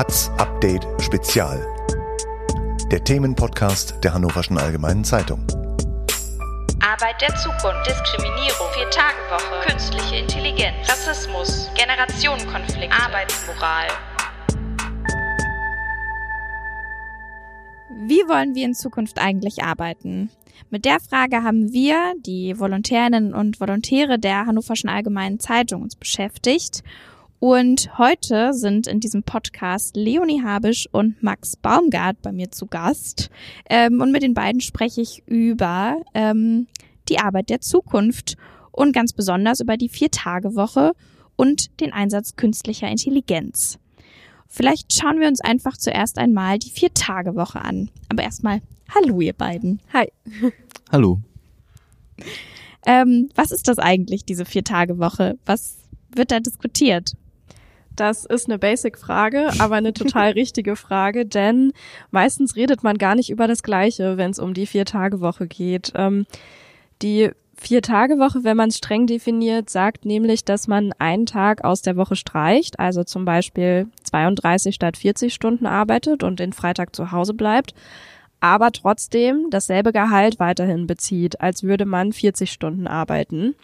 Hatz Update Spezial. Der Themenpodcast der Hannoverschen Allgemeinen Zeitung. Arbeit der Zukunft, Diskriminierung, Vier-Tage-Woche, künstliche Intelligenz, Rassismus, Generationenkonflikt, Arbeitsmoral. Wie wollen wir in Zukunft eigentlich arbeiten? Mit der Frage haben wir, die Volontärinnen und Volontäre der Hannoverschen Allgemeinen Zeitung, uns beschäftigt. Und heute sind in diesem Podcast Leonie Habisch und Max Baumgart bei mir zu Gast. Ähm, und mit den beiden spreche ich über ähm, die Arbeit der Zukunft und ganz besonders über die Vier-Tage-Woche und den Einsatz künstlicher Intelligenz. Vielleicht schauen wir uns einfach zuerst einmal die Vier-Tage-Woche an. Aber erstmal, hallo ihr beiden. Hi. Hallo. Ähm, was ist das eigentlich, diese Vier-Tage-Woche? Was wird da diskutiert? Das ist eine Basic-Frage, aber eine total richtige Frage, denn meistens redet man gar nicht über das Gleiche, wenn es um die Vier-Tage-Woche geht. Ähm, die Vier-Tage-Woche, wenn man es streng definiert, sagt nämlich, dass man einen Tag aus der Woche streicht, also zum Beispiel 32 statt 40 Stunden arbeitet und den Freitag zu Hause bleibt, aber trotzdem dasselbe Gehalt weiterhin bezieht, als würde man 40 Stunden arbeiten.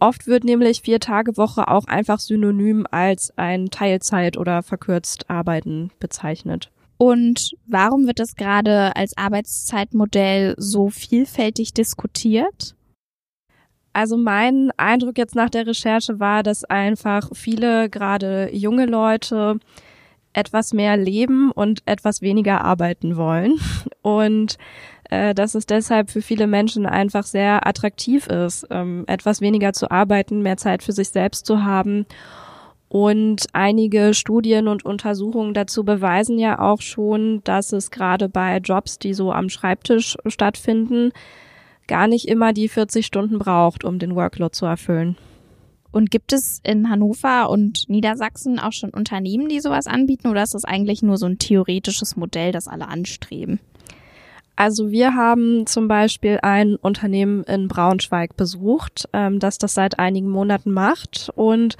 Oft wird nämlich Vier-Tage-Woche auch einfach synonym als ein Teilzeit- oder verkürzt Arbeiten bezeichnet. Und warum wird das gerade als Arbeitszeitmodell so vielfältig diskutiert? Also mein Eindruck jetzt nach der Recherche war, dass einfach viele, gerade junge Leute, etwas mehr leben und etwas weniger arbeiten wollen. Und äh, dass es deshalb für viele Menschen einfach sehr attraktiv ist, ähm, etwas weniger zu arbeiten, mehr Zeit für sich selbst zu haben. Und einige Studien und Untersuchungen dazu beweisen ja auch schon, dass es gerade bei Jobs, die so am Schreibtisch stattfinden, gar nicht immer die 40 Stunden braucht, um den Workload zu erfüllen. Und gibt es in Hannover und Niedersachsen auch schon Unternehmen, die sowas anbieten, oder ist das eigentlich nur so ein theoretisches Modell, das alle anstreben? Also wir haben zum Beispiel ein Unternehmen in Braunschweig besucht, ähm, das das seit einigen Monaten macht und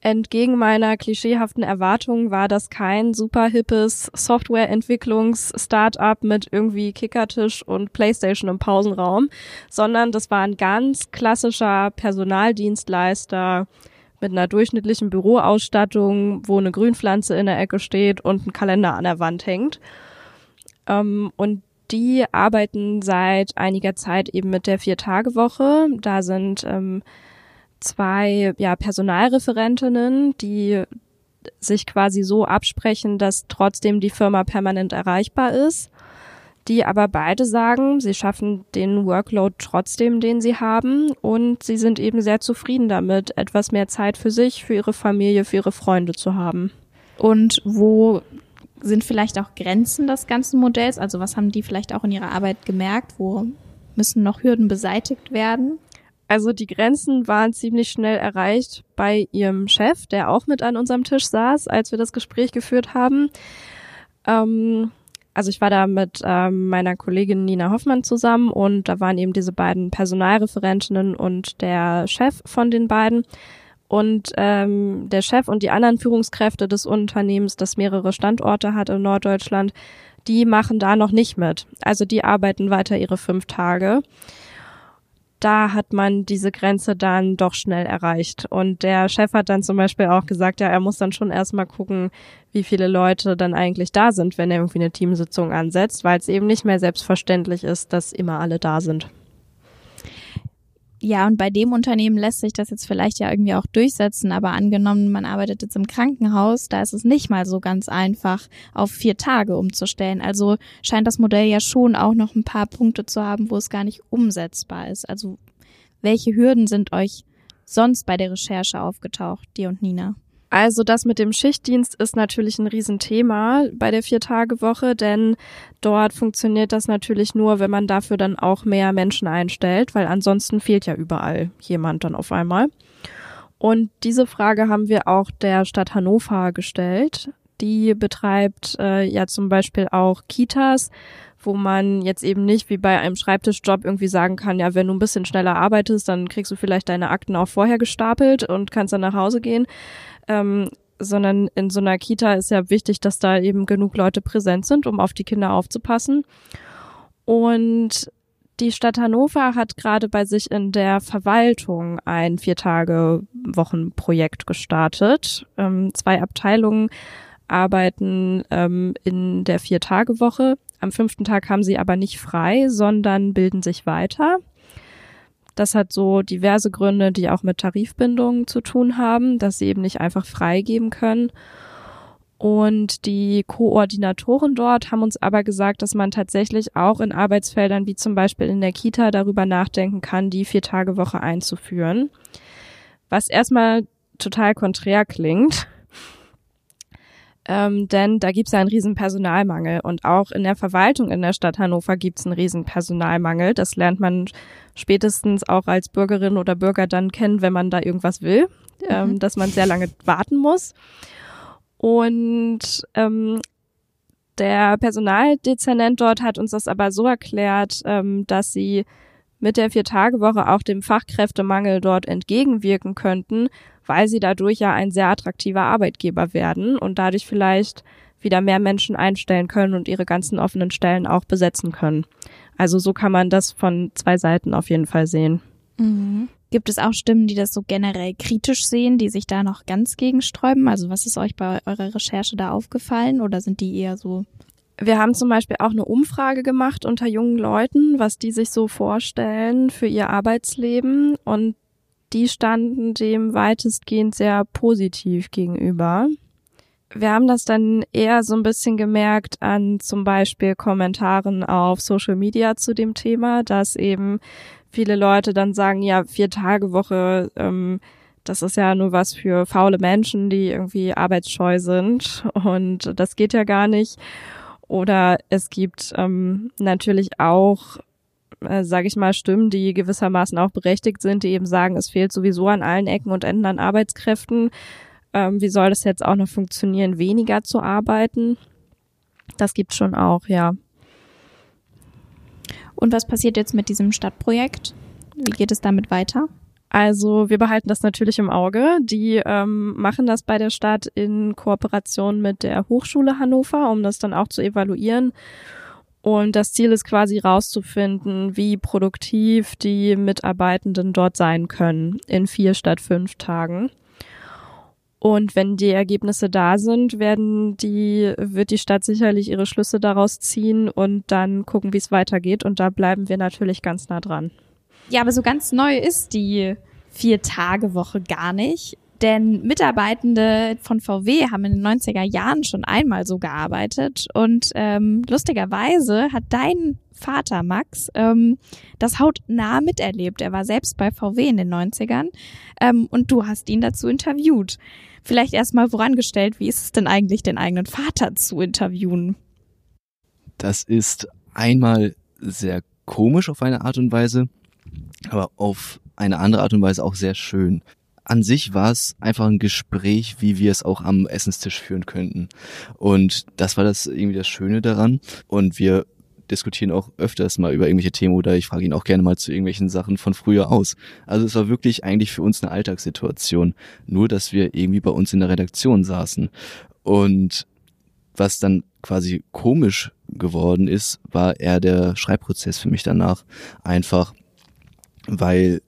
Entgegen meiner klischeehaften Erwartungen war das kein super hippes Softwareentwicklungs-Startup mit irgendwie Kickertisch und Playstation im Pausenraum, sondern das war ein ganz klassischer Personaldienstleister mit einer durchschnittlichen Büroausstattung, wo eine Grünpflanze in der Ecke steht und ein Kalender an der Wand hängt. Ähm, und die arbeiten seit einiger Zeit eben mit der Vier-Tage-Woche. Da sind ähm, zwei ja, Personalreferentinnen, die sich quasi so absprechen, dass trotzdem die Firma permanent erreichbar ist, die aber beide sagen, sie schaffen den Workload trotzdem, den sie haben und sie sind eben sehr zufrieden damit, etwas mehr Zeit für sich, für ihre Familie, für ihre Freunde zu haben. Und wo sind vielleicht auch Grenzen des ganzen Modells? Also was haben die vielleicht auch in ihrer Arbeit gemerkt? Wo müssen noch Hürden beseitigt werden? Also die Grenzen waren ziemlich schnell erreicht bei ihrem Chef, der auch mit an unserem Tisch saß, als wir das Gespräch geführt haben. Ähm, also ich war da mit ähm, meiner Kollegin Nina Hoffmann zusammen und da waren eben diese beiden Personalreferentinnen und der Chef von den beiden. Und ähm, der Chef und die anderen Führungskräfte des Unternehmens, das mehrere Standorte hat in Norddeutschland, die machen da noch nicht mit. Also die arbeiten weiter ihre fünf Tage da hat man diese Grenze dann doch schnell erreicht. Und der Chef hat dann zum Beispiel auch gesagt, ja, er muss dann schon erstmal gucken, wie viele Leute dann eigentlich da sind, wenn er irgendwie eine Teamsitzung ansetzt, weil es eben nicht mehr selbstverständlich ist, dass immer alle da sind. Ja, und bei dem Unternehmen lässt sich das jetzt vielleicht ja irgendwie auch durchsetzen, aber angenommen, man arbeitet jetzt im Krankenhaus, da ist es nicht mal so ganz einfach, auf vier Tage umzustellen. Also scheint das Modell ja schon auch noch ein paar Punkte zu haben, wo es gar nicht umsetzbar ist. Also welche Hürden sind euch sonst bei der Recherche aufgetaucht, dir und Nina? Also das mit dem Schichtdienst ist natürlich ein Riesenthema bei der Vier-Tage-Woche, denn dort funktioniert das natürlich nur, wenn man dafür dann auch mehr Menschen einstellt, weil ansonsten fehlt ja überall jemand dann auf einmal. Und diese Frage haben wir auch der Stadt Hannover gestellt. Die betreibt äh, ja zum Beispiel auch Kitas, wo man jetzt eben nicht wie bei einem Schreibtischjob irgendwie sagen kann, ja, wenn du ein bisschen schneller arbeitest, dann kriegst du vielleicht deine Akten auch vorher gestapelt und kannst dann nach Hause gehen, ähm, sondern in so einer Kita ist ja wichtig, dass da eben genug Leute präsent sind, um auf die Kinder aufzupassen. Und die Stadt Hannover hat gerade bei sich in der Verwaltung ein Vier-Tage-Wochen-Projekt gestartet. Ähm, zwei Abteilungen arbeiten ähm, in der Vier-Tage-Woche. Am fünften Tag haben sie aber nicht frei, sondern bilden sich weiter. Das hat so diverse Gründe, die auch mit Tarifbindungen zu tun haben, dass sie eben nicht einfach freigeben können. Und die Koordinatoren dort haben uns aber gesagt, dass man tatsächlich auch in Arbeitsfeldern wie zum Beispiel in der Kita darüber nachdenken kann, die Vier-Tage-Woche einzuführen. Was erstmal total konträr klingt, ähm, denn da gibt es ja einen riesen Personalmangel und auch in der Verwaltung in der Stadt Hannover gibt es einen riesen Personalmangel. Das lernt man spätestens auch als Bürgerin oder Bürger dann kennen, wenn man da irgendwas will, ähm, mhm. ähm, dass man sehr lange warten muss. Und ähm, der Personaldezernent dort hat uns das aber so erklärt, ähm, dass sie mit der Vier-Tage-Woche auch dem Fachkräftemangel dort entgegenwirken könnten, weil sie dadurch ja ein sehr attraktiver Arbeitgeber werden und dadurch vielleicht wieder mehr Menschen einstellen können und ihre ganzen offenen Stellen auch besetzen können. Also so kann man das von zwei Seiten auf jeden Fall sehen. Mhm. Gibt es auch Stimmen, die das so generell kritisch sehen, die sich da noch ganz gegensträuben? Also was ist euch bei eurer Recherche da aufgefallen oder sind die eher so? Wir haben zum Beispiel auch eine Umfrage gemacht unter jungen Leuten, was die sich so vorstellen für ihr Arbeitsleben und die standen dem weitestgehend sehr positiv gegenüber. Wir haben das dann eher so ein bisschen gemerkt an zum Beispiel Kommentaren auf Social Media zu dem Thema, dass eben viele Leute dann sagen, ja, vier Tage Woche, ähm, das ist ja nur was für faule Menschen, die irgendwie arbeitsscheu sind und das geht ja gar nicht. Oder es gibt ähm, natürlich auch äh, sage ich mal, Stimmen, die gewissermaßen auch berechtigt sind, die eben sagen, es fehlt sowieso an allen Ecken und Enden an Arbeitskräften. Ähm, wie soll das jetzt auch noch funktionieren, weniger zu arbeiten? Das gibt schon auch, ja. Und was passiert jetzt mit diesem Stadtprojekt? Wie geht es damit weiter? Also wir behalten das natürlich im Auge. Die ähm, machen das bei der Stadt in Kooperation mit der Hochschule Hannover, um das dann auch zu evaluieren und das Ziel ist quasi rauszufinden, wie produktiv die Mitarbeitenden dort sein können in vier statt fünf Tagen. Und wenn die Ergebnisse da sind, werden die, wird die Stadt sicherlich ihre Schlüsse daraus ziehen und dann gucken, wie es weitergeht. Und da bleiben wir natürlich ganz nah dran. Ja, aber so ganz neu ist die Vier-Tage-Woche gar nicht. Denn Mitarbeitende von VW haben in den 90er Jahren schon einmal so gearbeitet und ähm, lustigerweise hat dein Vater Max ähm, das hautnah miterlebt. Er war selbst bei VW in den 90ern ähm, und du hast ihn dazu interviewt. Vielleicht erstmal vorangestellt, wie ist es denn eigentlich, den eigenen Vater zu interviewen? Das ist einmal sehr komisch auf eine Art und Weise, aber auf eine andere Art und Weise auch sehr schön an sich war es einfach ein Gespräch, wie wir es auch am Essenstisch führen könnten. Und das war das irgendwie das Schöne daran. Und wir diskutieren auch öfters mal über irgendwelche Themen oder ich frage ihn auch gerne mal zu irgendwelchen Sachen von früher aus. Also es war wirklich eigentlich für uns eine Alltagssituation. Nur, dass wir irgendwie bei uns in der Redaktion saßen. Und was dann quasi komisch geworden ist, war eher der Schreibprozess für mich danach. Einfach, weil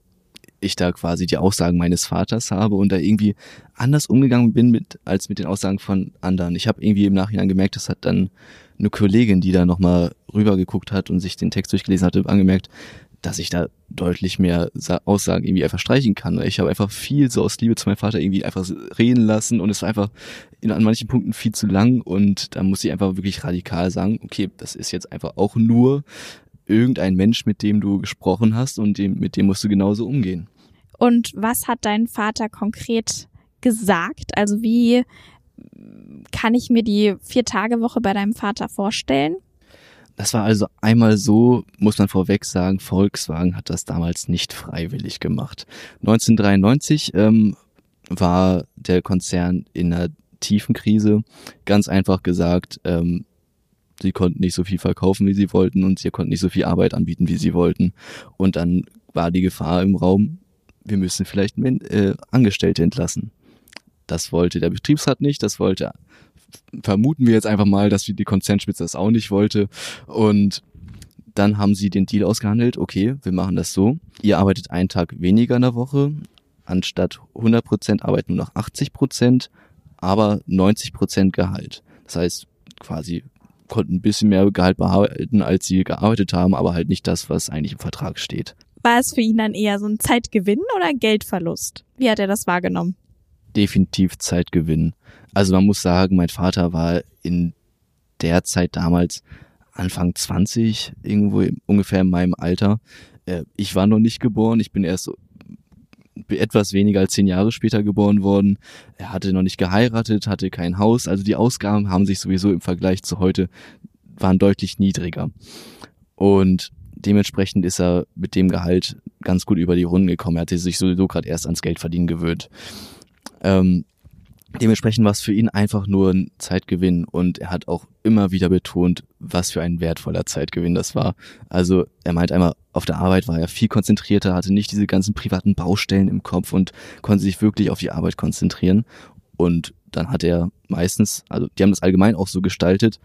ich da quasi die Aussagen meines Vaters habe und da irgendwie anders umgegangen bin mit als mit den Aussagen von anderen. Ich habe irgendwie im Nachhinein gemerkt, das hat dann eine Kollegin, die da nochmal rübergeguckt hat und sich den Text durchgelesen hatte, angemerkt, dass ich da deutlich mehr Aussagen irgendwie einfach streichen kann. Ich habe einfach viel so aus Liebe zu meinem Vater irgendwie einfach reden lassen und es war einfach in, an manchen Punkten viel zu lang und da muss ich einfach wirklich radikal sagen, okay, das ist jetzt einfach auch nur irgendein Mensch, mit dem du gesprochen hast und dem, mit dem musst du genauso umgehen. Und was hat dein Vater konkret gesagt? Also wie kann ich mir die Vier-Tage-Woche bei deinem Vater vorstellen? Das war also einmal so, muss man vorweg sagen, Volkswagen hat das damals nicht freiwillig gemacht. 1993 ähm, war der Konzern in einer tiefen Krise. Ganz einfach gesagt, ähm, sie konnten nicht so viel verkaufen, wie sie wollten und sie konnten nicht so viel Arbeit anbieten, wie sie wollten. Und dann war die Gefahr im Raum, wir müssen vielleicht äh, Angestellte entlassen. Das wollte der Betriebsrat nicht, das wollte, vermuten wir jetzt einfach mal, dass die Konzernspitze das auch nicht wollte. Und dann haben sie den Deal ausgehandelt, okay, wir machen das so. Ihr arbeitet einen Tag weniger in der Woche, anstatt 100 Prozent arbeiten nur noch 80 Prozent, aber 90 Prozent Gehalt. Das heißt, quasi konnten ein bisschen mehr Gehalt behalten, als sie gearbeitet haben, aber halt nicht das, was eigentlich im Vertrag steht. War es für ihn dann eher so ein Zeitgewinn oder Geldverlust? Wie hat er das wahrgenommen? Definitiv Zeitgewinn. Also man muss sagen, mein Vater war in der Zeit damals Anfang 20, irgendwo ungefähr in meinem Alter. Äh, ich war noch nicht geboren, ich bin erst etwas weniger als zehn Jahre später geboren worden. Er hatte noch nicht geheiratet, hatte kein Haus, also die Ausgaben haben sich sowieso im Vergleich zu heute waren deutlich niedriger. Und dementsprechend ist er mit dem Gehalt ganz gut über die Runden gekommen. Er hatte sich sowieso gerade erst ans Geldverdienen gewöhnt. Ähm, dementsprechend war es für ihn einfach nur ein Zeitgewinn und er hat auch immer wieder betont, was für ein wertvoller Zeitgewinn das war. Also er meint einmal, auf der Arbeit war er viel konzentrierter, hatte nicht diese ganzen privaten Baustellen im Kopf und konnte sich wirklich auf die Arbeit konzentrieren. Und dann hat er meistens, also die haben das allgemein auch so gestaltet,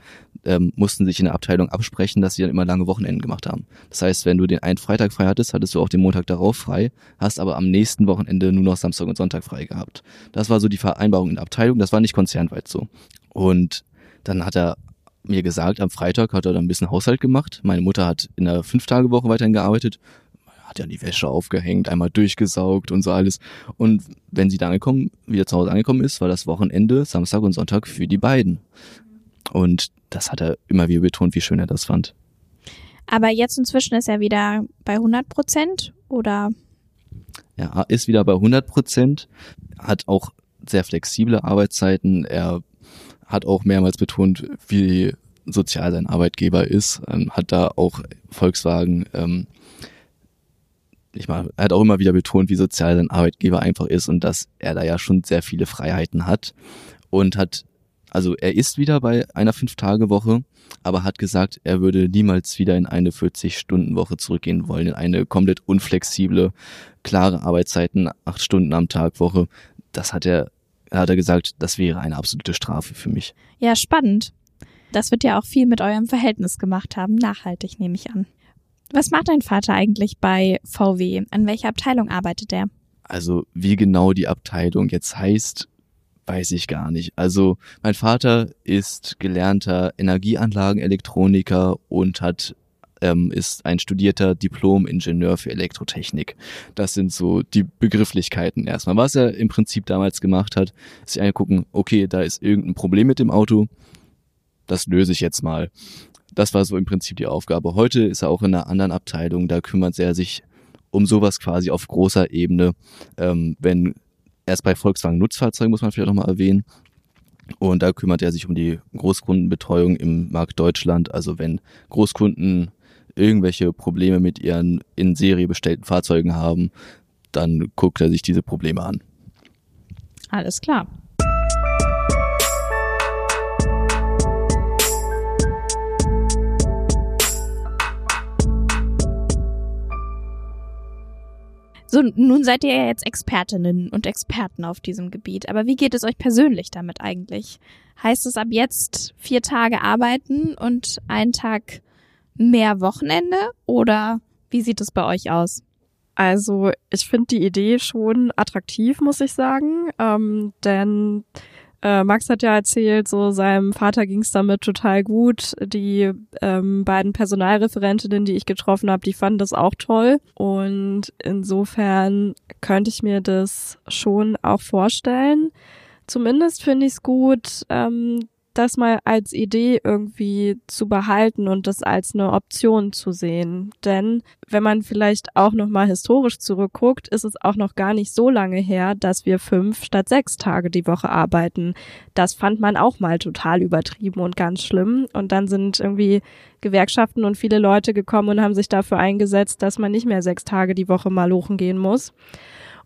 ähm, mussten sich in der Abteilung absprechen, dass sie dann immer lange Wochenenden gemacht haben. Das heißt, wenn du den einen Freitag frei hattest, hattest du auch den Montag darauf frei, hast aber am nächsten Wochenende nur noch Samstag und Sonntag frei gehabt. Das war so die Vereinbarung in der Abteilung, das war nicht konzernweit so. Und dann hat er mir gesagt, am Freitag hat er dann ein bisschen Haushalt gemacht. Meine Mutter hat in der Fünf-Tage-Woche weiterhin gearbeitet hat ja die Wäsche aufgehängt, einmal durchgesaugt und so alles. Und wenn sie dann angekommen, wieder zu Hause angekommen ist, war das Wochenende, Samstag und Sonntag für die beiden. Und das hat er immer wieder betont, wie schön er das fand. Aber jetzt inzwischen ist er wieder bei 100 Prozent oder? Ja, ist wieder bei 100 Prozent, hat auch sehr flexible Arbeitszeiten. Er hat auch mehrmals betont, wie sozial sein Arbeitgeber ist, ähm, hat da auch Volkswagen ähm, ich meine, er hat auch immer wieder betont, wie sozial sein Arbeitgeber einfach ist und dass er da ja schon sehr viele Freiheiten hat und hat, also er ist wieder bei einer Fünf-Tage-Woche, aber hat gesagt, er würde niemals wieder in eine 40-Stunden-Woche zurückgehen wollen, in eine komplett unflexible, klare Arbeitszeiten, acht Stunden am Tag Woche. Das hat er, hat er gesagt, das wäre eine absolute Strafe für mich. Ja, spannend. Das wird ja auch viel mit eurem Verhältnis gemacht haben, nachhaltig nehme ich an. Was macht dein Vater eigentlich bei VW? An welcher Abteilung arbeitet er? Also wie genau die Abteilung jetzt heißt, weiß ich gar nicht. Also mein Vater ist gelernter Energieanlagenelektroniker und hat ähm, ist ein studierter Diplom-Ingenieur für Elektrotechnik. Das sind so die Begrifflichkeiten erstmal. Was er im Prinzip damals gemacht hat, ist sich angucken, okay, da ist irgendein Problem mit dem Auto, das löse ich jetzt mal. Das war so im Prinzip die Aufgabe. Heute ist er auch in einer anderen Abteilung, da kümmert er sich um sowas quasi auf großer Ebene. Ähm, wenn erst bei Volkswagen Nutzfahrzeugen muss man vielleicht nochmal erwähnen. Und da kümmert er sich um die Großkundenbetreuung im Markt Deutschland. Also wenn Großkunden irgendwelche Probleme mit ihren in Serie bestellten Fahrzeugen haben, dann guckt er sich diese Probleme an. Alles klar. So, nun seid ihr ja jetzt Expertinnen und Experten auf diesem Gebiet. Aber wie geht es euch persönlich damit eigentlich? Heißt es ab jetzt vier Tage arbeiten und einen Tag mehr Wochenende? Oder wie sieht es bei euch aus? Also ich finde die Idee schon attraktiv, muss ich sagen. Ähm, denn äh, Max hat ja erzählt, so seinem Vater ging es damit total gut. Die ähm, beiden Personalreferentinnen, die ich getroffen habe, die fanden das auch toll. Und insofern könnte ich mir das schon auch vorstellen. Zumindest finde ich es gut, ähm, das mal als Idee irgendwie zu behalten und das als eine Option zu sehen. Denn wenn man vielleicht auch noch mal historisch zurückguckt, ist es auch noch gar nicht so lange her, dass wir fünf statt sechs Tage die Woche arbeiten. Das fand man auch mal total übertrieben und ganz schlimm. Und dann sind irgendwie Gewerkschaften und viele Leute gekommen und haben sich dafür eingesetzt, dass man nicht mehr sechs Tage die Woche mal lochen gehen muss.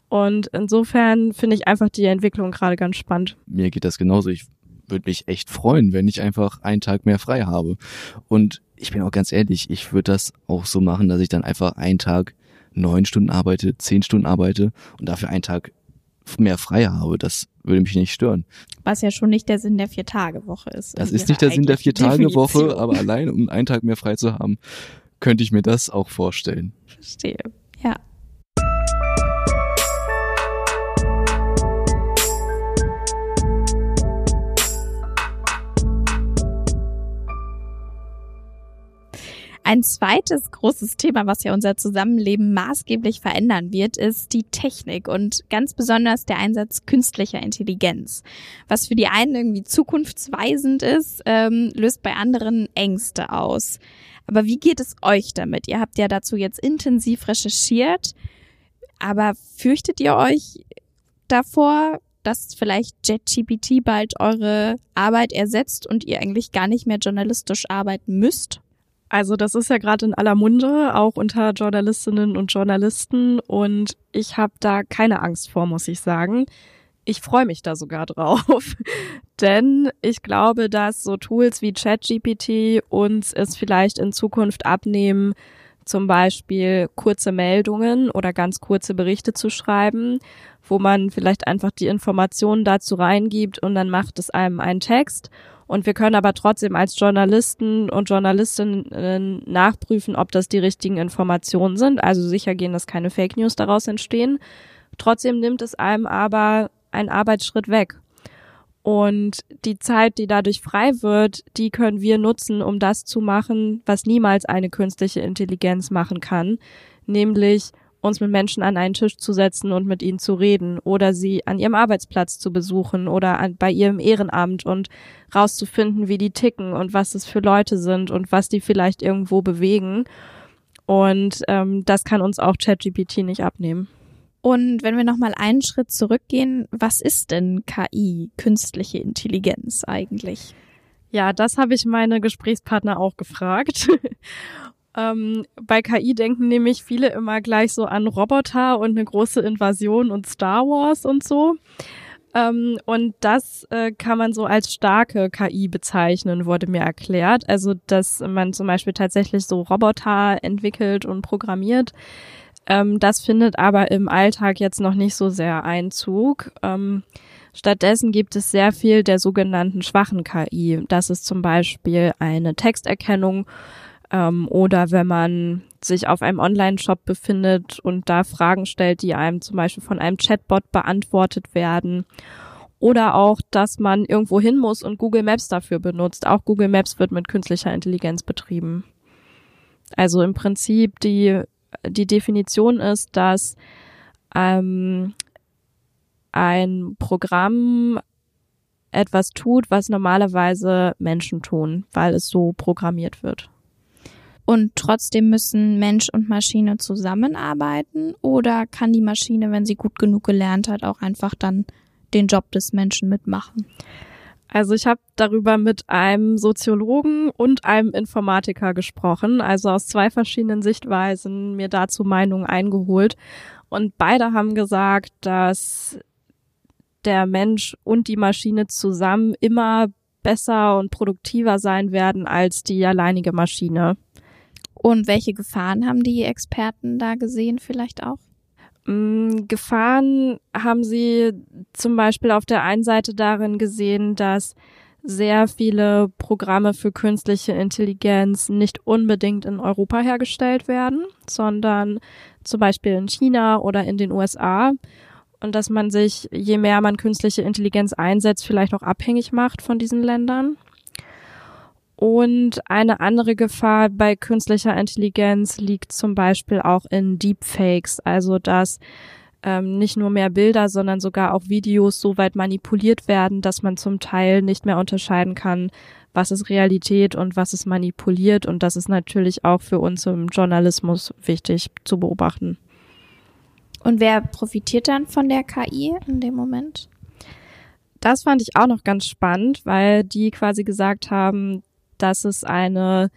Und insofern finde ich einfach die Entwicklung gerade ganz spannend. Mir geht das genauso. Ich würde mich echt freuen, wenn ich einfach einen Tag mehr frei habe. Und ich bin auch ganz ehrlich, ich würde das auch so machen, dass ich dann einfach einen Tag neun Stunden arbeite, zehn Stunden arbeite und dafür einen Tag mehr frei habe. Das würde mich nicht stören. Was ja schon nicht der Sinn der Vier-Tage-Woche ist. Das ist nicht der Sinn der Vier-Tage-Woche, aber allein um einen Tag mehr frei zu haben, könnte ich mir das auch vorstellen. Verstehe. Ja. Ein zweites großes Thema, was ja unser Zusammenleben maßgeblich verändern wird, ist die Technik und ganz besonders der Einsatz künstlicher Intelligenz. Was für die einen irgendwie zukunftsweisend ist, ähm, löst bei anderen Ängste aus. Aber wie geht es euch damit? Ihr habt ja dazu jetzt intensiv recherchiert, aber fürchtet ihr euch davor, dass vielleicht JetGPT bald eure Arbeit ersetzt und ihr eigentlich gar nicht mehr journalistisch arbeiten müsst? Also das ist ja gerade in aller Munde, auch unter Journalistinnen und Journalisten. Und ich habe da keine Angst vor, muss ich sagen. Ich freue mich da sogar drauf. Denn ich glaube, dass so Tools wie ChatGPT uns es vielleicht in Zukunft abnehmen, zum Beispiel kurze Meldungen oder ganz kurze Berichte zu schreiben, wo man vielleicht einfach die Informationen dazu reingibt und dann macht es einem einen Text und wir können aber trotzdem als Journalisten und Journalistinnen nachprüfen, ob das die richtigen Informationen sind. Also sicher gehen, dass keine Fake News daraus entstehen. Trotzdem nimmt es einem aber einen Arbeitsschritt weg. Und die Zeit, die dadurch frei wird, die können wir nutzen, um das zu machen, was niemals eine künstliche Intelligenz machen kann, nämlich uns mit Menschen an einen Tisch zu setzen und mit ihnen zu reden oder sie an ihrem Arbeitsplatz zu besuchen oder an, bei ihrem Ehrenamt und rauszufinden, wie die ticken und was es für Leute sind und was die vielleicht irgendwo bewegen. Und ähm, das kann uns auch ChatGPT nicht abnehmen. Und wenn wir nochmal einen Schritt zurückgehen, was ist denn KI, künstliche Intelligenz eigentlich? Ja, das habe ich meine Gesprächspartner auch gefragt. Ähm, bei KI denken nämlich viele immer gleich so an Roboter und eine große Invasion und Star Wars und so. Ähm, und das äh, kann man so als starke KI bezeichnen, wurde mir erklärt. Also, dass man zum Beispiel tatsächlich so Roboter entwickelt und programmiert. Ähm, das findet aber im Alltag jetzt noch nicht so sehr Einzug. Ähm, Stattdessen gibt es sehr viel der sogenannten schwachen KI. Das ist zum Beispiel eine Texterkennung ähm, oder wenn man sich auf einem Online-Shop befindet und da Fragen stellt, die einem zum Beispiel von einem Chatbot beantwortet werden. Oder auch, dass man irgendwo hin muss und Google Maps dafür benutzt. Auch Google Maps wird mit künstlicher Intelligenz betrieben. Also im Prinzip die, die Definition ist, dass ähm, ein Programm etwas tut, was normalerweise Menschen tun, weil es so programmiert wird. Und trotzdem müssen Mensch und Maschine zusammenarbeiten oder kann die Maschine, wenn sie gut genug gelernt hat, auch einfach dann den Job des Menschen mitmachen? Also ich habe darüber mit einem Soziologen und einem Informatiker gesprochen, also aus zwei verschiedenen Sichtweisen mir dazu Meinungen eingeholt. Und beide haben gesagt, dass der Mensch und die Maschine zusammen immer besser und produktiver sein werden als die alleinige Maschine. Und welche Gefahren haben die Experten da gesehen vielleicht auch? Mm, Gefahren haben sie zum Beispiel auf der einen Seite darin gesehen, dass sehr viele Programme für künstliche Intelligenz nicht unbedingt in Europa hergestellt werden, sondern zum Beispiel in China oder in den USA. Und dass man sich, je mehr man künstliche Intelligenz einsetzt, vielleicht auch abhängig macht von diesen Ländern. Und eine andere Gefahr bei künstlicher Intelligenz liegt zum Beispiel auch in Deepfakes, also dass ähm, nicht nur mehr Bilder, sondern sogar auch Videos so weit manipuliert werden, dass man zum Teil nicht mehr unterscheiden kann, was ist Realität und was ist manipuliert. Und das ist natürlich auch für uns im Journalismus wichtig zu beobachten. Und wer profitiert dann von der KI in dem Moment? Das fand ich auch noch ganz spannend, weil die quasi gesagt haben, dass es eine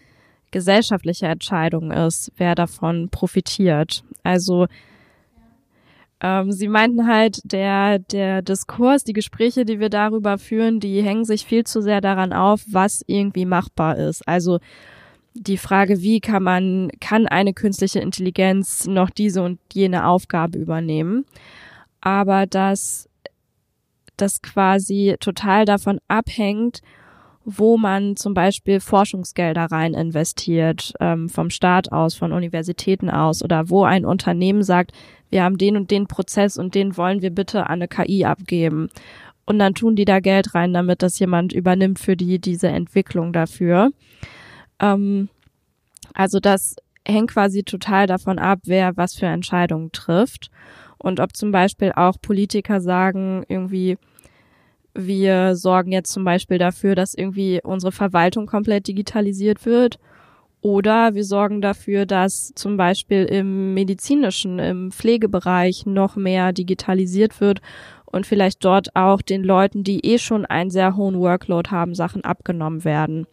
gesellschaftliche Entscheidung ist, wer davon profitiert. Also ähm, sie meinten halt, der, der Diskurs, die Gespräche, die wir darüber führen, die hängen sich viel zu sehr daran auf, was irgendwie machbar ist. Also die Frage, wie kann man, kann eine künstliche Intelligenz noch diese und jene Aufgabe übernehmen? aber dass das quasi total davon abhängt, wo man zum Beispiel Forschungsgelder rein investiert, ähm, vom Staat aus, von Universitäten aus oder wo ein Unternehmen sagt, wir haben den und den Prozess und den wollen wir bitte an eine KI abgeben. Und dann tun die da Geld rein, damit das jemand übernimmt für die diese Entwicklung dafür. Ähm, also das hängt quasi total davon ab, wer was für Entscheidungen trifft. Und ob zum Beispiel auch Politiker sagen, irgendwie, wir sorgen jetzt zum Beispiel dafür, dass irgendwie unsere Verwaltung komplett digitalisiert wird. Oder wir sorgen dafür, dass zum Beispiel im medizinischen, im Pflegebereich noch mehr digitalisiert wird und vielleicht dort auch den Leuten, die eh schon einen sehr hohen Workload haben, Sachen abgenommen werden.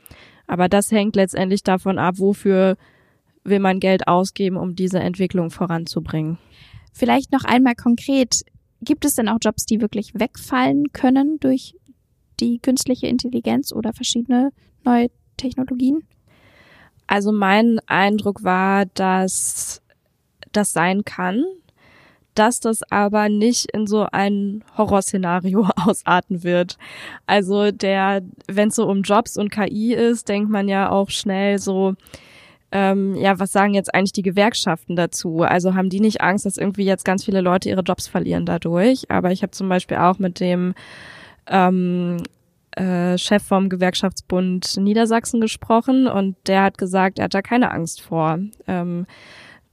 Aber das hängt letztendlich davon ab, wofür will man Geld ausgeben, um diese Entwicklung voranzubringen. Vielleicht noch einmal konkret, gibt es denn auch Jobs, die wirklich wegfallen können durch die künstliche Intelligenz oder verschiedene neue Technologien? Also mein Eindruck war, dass das sein kann, dass das aber nicht in so ein Horrorszenario ausarten wird. Also der, wenn es so um Jobs und KI ist, denkt man ja auch schnell so, ähm, ja, was sagen jetzt eigentlich die Gewerkschaften dazu? Also haben die nicht Angst, dass irgendwie jetzt ganz viele Leute ihre Jobs verlieren dadurch? Aber ich habe zum Beispiel auch mit dem ähm, äh, Chef vom Gewerkschaftsbund Niedersachsen gesprochen und der hat gesagt, er hat da keine Angst vor. Ähm,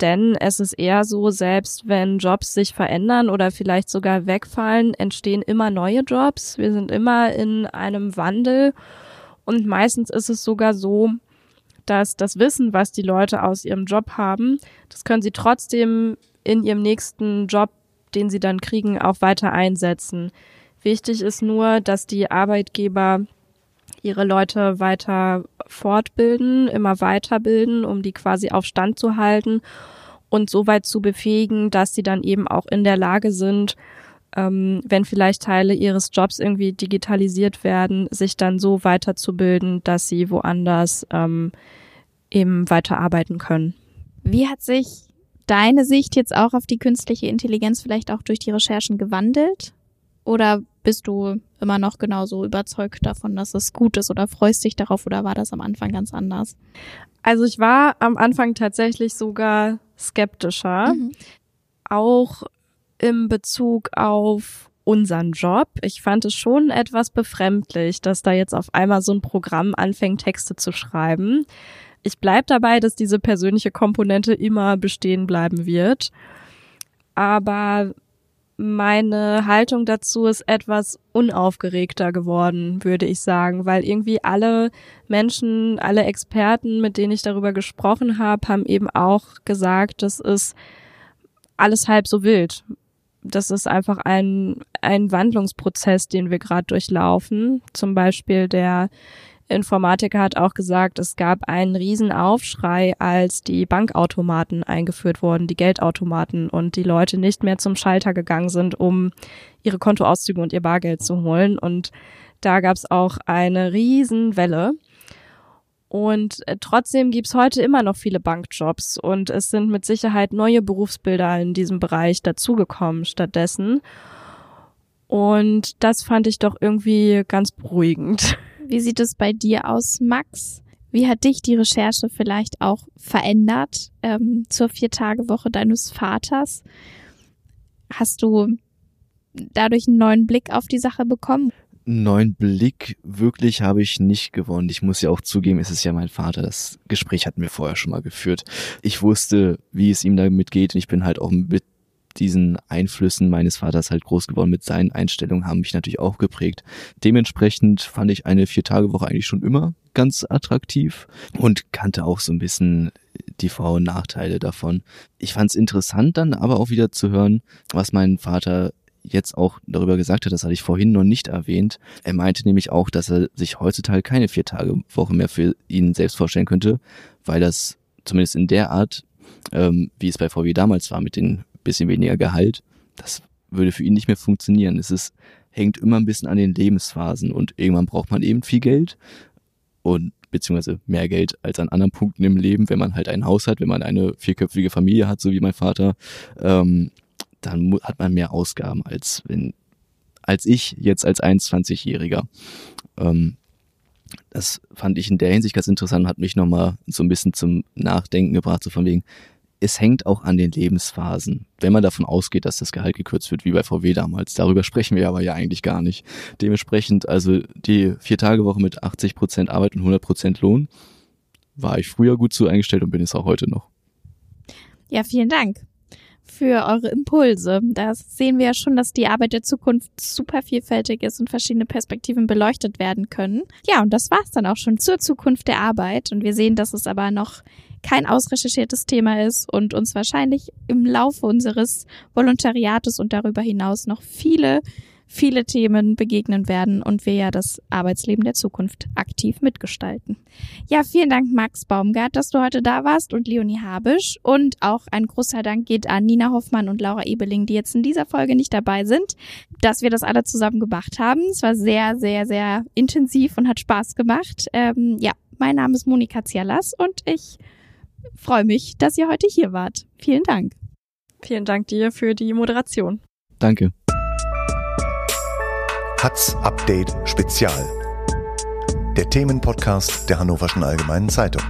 denn es ist eher so, selbst wenn Jobs sich verändern oder vielleicht sogar wegfallen, entstehen immer neue Jobs. Wir sind immer in einem Wandel. Und meistens ist es sogar so, dass das Wissen, was die Leute aus ihrem Job haben, das können sie trotzdem in ihrem nächsten Job, den sie dann kriegen, auch weiter einsetzen. Wichtig ist nur, dass die Arbeitgeber ihre Leute weiter fortbilden, immer weiterbilden, um die quasi auf Stand zu halten und so weit zu befähigen, dass sie dann eben auch in der Lage sind, ähm, wenn vielleicht Teile ihres Jobs irgendwie digitalisiert werden, sich dann so weiterzubilden, dass sie woanders ähm, eben weiterarbeiten können. Wie hat sich deine Sicht jetzt auch auf die künstliche Intelligenz vielleicht auch durch die Recherchen gewandelt? Oder bist du immer noch genauso überzeugt davon, dass es gut ist oder freust dich darauf oder war das am Anfang ganz anders? Also ich war am Anfang tatsächlich sogar skeptischer, mhm. auch im Bezug auf unseren Job. Ich fand es schon etwas befremdlich, dass da jetzt auf einmal so ein Programm anfängt, Texte zu schreiben. Ich bleib dabei, dass diese persönliche Komponente immer bestehen bleiben wird. Aber meine Haltung dazu ist etwas unaufgeregter geworden, würde ich sagen, weil irgendwie alle Menschen, alle Experten, mit denen ich darüber gesprochen habe, haben eben auch gesagt, das ist alles halb so wild. Das ist einfach ein, ein Wandlungsprozess, den wir gerade durchlaufen. Zum Beispiel der Informatiker hat auch gesagt, es gab einen riesen Aufschrei, als die Bankautomaten eingeführt wurden, die Geldautomaten und die Leute nicht mehr zum Schalter gegangen sind, um ihre Kontoauszüge und ihr Bargeld zu holen. Und da gab es auch eine riesen Welle. Und äh, trotzdem gibt's heute immer noch viele Bankjobs und es sind mit Sicherheit neue Berufsbilder in diesem Bereich dazugekommen stattdessen. Und das fand ich doch irgendwie ganz beruhigend. Wie sieht es bei dir aus, Max? Wie hat dich die Recherche vielleicht auch verändert ähm, zur Vier-Tage-Woche deines Vaters? Hast du dadurch einen neuen Blick auf die Sache bekommen? Neuen Blick wirklich habe ich nicht gewonnen. Ich muss ja auch zugeben, es ist ja mein Vater. Das Gespräch hatten wir vorher schon mal geführt. Ich wusste, wie es ihm damit geht und ich bin halt auch mit diesen Einflüssen meines Vaters halt groß geworden mit seinen Einstellungen, haben mich natürlich auch geprägt. Dementsprechend fand ich eine Vier-Tage-Woche eigentlich schon immer ganz attraktiv und kannte auch so ein bisschen die Vor- und Nachteile davon. Ich fand es interessant dann aber auch wieder zu hören, was mein Vater jetzt auch darüber gesagt hat, das hatte ich vorhin noch nicht erwähnt. Er meinte nämlich auch, dass er sich heutzutage keine Vier-Tage-Woche mehr für ihn selbst vorstellen könnte, weil das zumindest in der Art, ähm, wie es bei VW damals war, mit den bisschen weniger Gehalt, das würde für ihn nicht mehr funktionieren. Es ist, hängt immer ein bisschen an den Lebensphasen und irgendwann braucht man eben viel Geld und beziehungsweise mehr Geld als an anderen Punkten im Leben, wenn man halt ein Haus hat, wenn man eine vierköpfige Familie hat, so wie mein Vater, ähm, dann hat man mehr Ausgaben als wenn als ich jetzt als 21-Jähriger. Ähm, das fand ich in der Hinsicht ganz interessant und hat mich nochmal so ein bisschen zum Nachdenken gebracht, so von wegen, es hängt auch an den Lebensphasen. Wenn man davon ausgeht, dass das Gehalt gekürzt wird, wie bei VW damals. Darüber sprechen wir aber ja eigentlich gar nicht. Dementsprechend, also die Vier-Tage-Woche mit 80 Prozent Arbeit und 100 Prozent Lohn, war ich früher gut zu eingestellt und bin es auch heute noch. Ja, vielen Dank für eure Impulse. Da sehen wir ja schon, dass die Arbeit der Zukunft super vielfältig ist und verschiedene Perspektiven beleuchtet werden können. Ja, und das war's dann auch schon zur Zukunft der Arbeit. Und wir sehen, dass es aber noch kein ausrecherchiertes Thema ist und uns wahrscheinlich im Laufe unseres Volontariates und darüber hinaus noch viele viele Themen begegnen werden und wir ja das Arbeitsleben der Zukunft aktiv mitgestalten. Ja, vielen Dank Max Baumgart, dass du heute da warst und Leonie Habisch und auch ein großer Dank geht an Nina Hoffmann und Laura Ebeling, die jetzt in dieser Folge nicht dabei sind, dass wir das alle zusammen gemacht haben. Es war sehr, sehr, sehr intensiv und hat Spaß gemacht. Ähm, ja, mein Name ist Monika Zialas und ich freue mich, dass ihr heute hier wart. Vielen Dank. Vielen Dank dir für die Moderation. Danke. Hatz Update Spezial. Der Themenpodcast der Hannoverschen Allgemeinen Zeitung.